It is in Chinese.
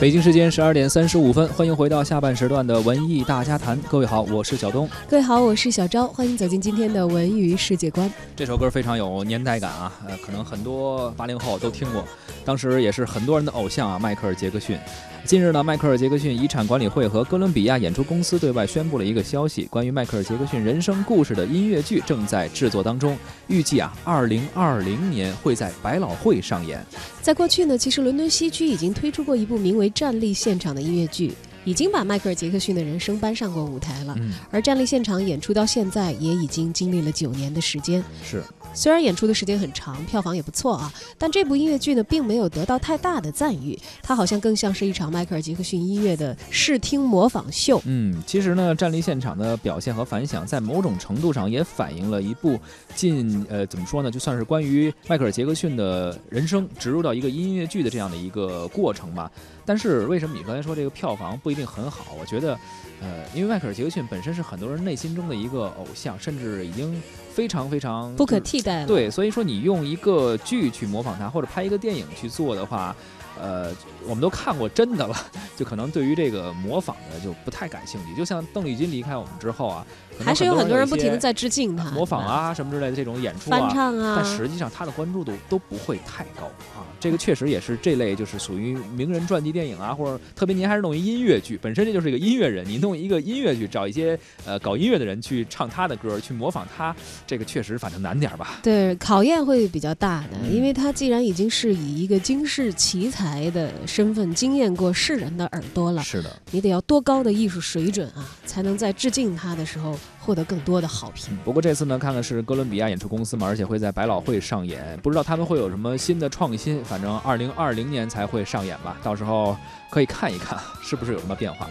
北京时间十二点三十五分，欢迎回到下半时段的文艺大家谈。各位好，我是小东。各位好，我是小昭。欢迎走进今天的文娱世界观。这首歌非常有年代感啊，呃，可能很多八零后都听过，当时也是很多人的偶像啊，迈克尔·杰克逊。近日呢，迈克尔·杰克逊遗产管理会和哥伦比亚演出公司对外宣布了一个消息，关于迈克尔·杰克逊人生故事的音乐剧正在制作当中，预计啊，二零二零年会在百老汇上演。在过去呢，其实伦敦西区已经推出过一部名为《站立现场》的音乐剧，已经把迈克尔·杰克逊的人生搬上过舞台了。而《站立现场》演出到现在也已经经历了九年的时间。是。虽然演出的时间很长，票房也不错啊，但这部音乐剧呢，并没有得到太大的赞誉。它好像更像是一场迈克尔·杰克逊音乐的视听模仿秀。嗯，其实呢，站立现场的表现和反响，在某种程度上也反映了一部近呃，怎么说呢，就算是关于迈克尔·杰克逊的人生植入到一个音乐剧的这样的一个过程吧。但是为什么你刚才说这个票房不一定很好？我觉得，呃，因为迈克尔·杰克逊本身是很多人内心中的一个偶像，甚至已经非常非常不可替代了。对，所以说你用一个剧去模仿他，或者拍一个电影去做的话。呃，我们都看过真的了，就可能对于这个模仿的就不太感兴趣。就像邓丽君离开我们之后啊，还是有很多人不停的在致敬他，模仿啊什么之类的这种演出啊，翻唱啊，但实际上他的关注度都不会太高啊。这个确实也是这类就是属于名人传记电影啊，或者特别您还是弄一音乐剧，本身这就是一个音乐人，你弄一个音乐剧，找一些呃搞音乐的人去唱他的歌，去模仿他，这个确实反正难点吧？对，考验会比较大的，因为他既然已经是以一个惊世奇才。的身份惊艳过世人的耳朵了，是的，你得要多高的艺术水准啊，才能在致敬他的时候获得更多的好评。不过这次呢，看看是哥伦比亚演出公司嘛，而且会在百老汇上演，不知道他们会有什么新的创新。反正二零二零年才会上演吧，到时候可以看一看是不是有什么变化。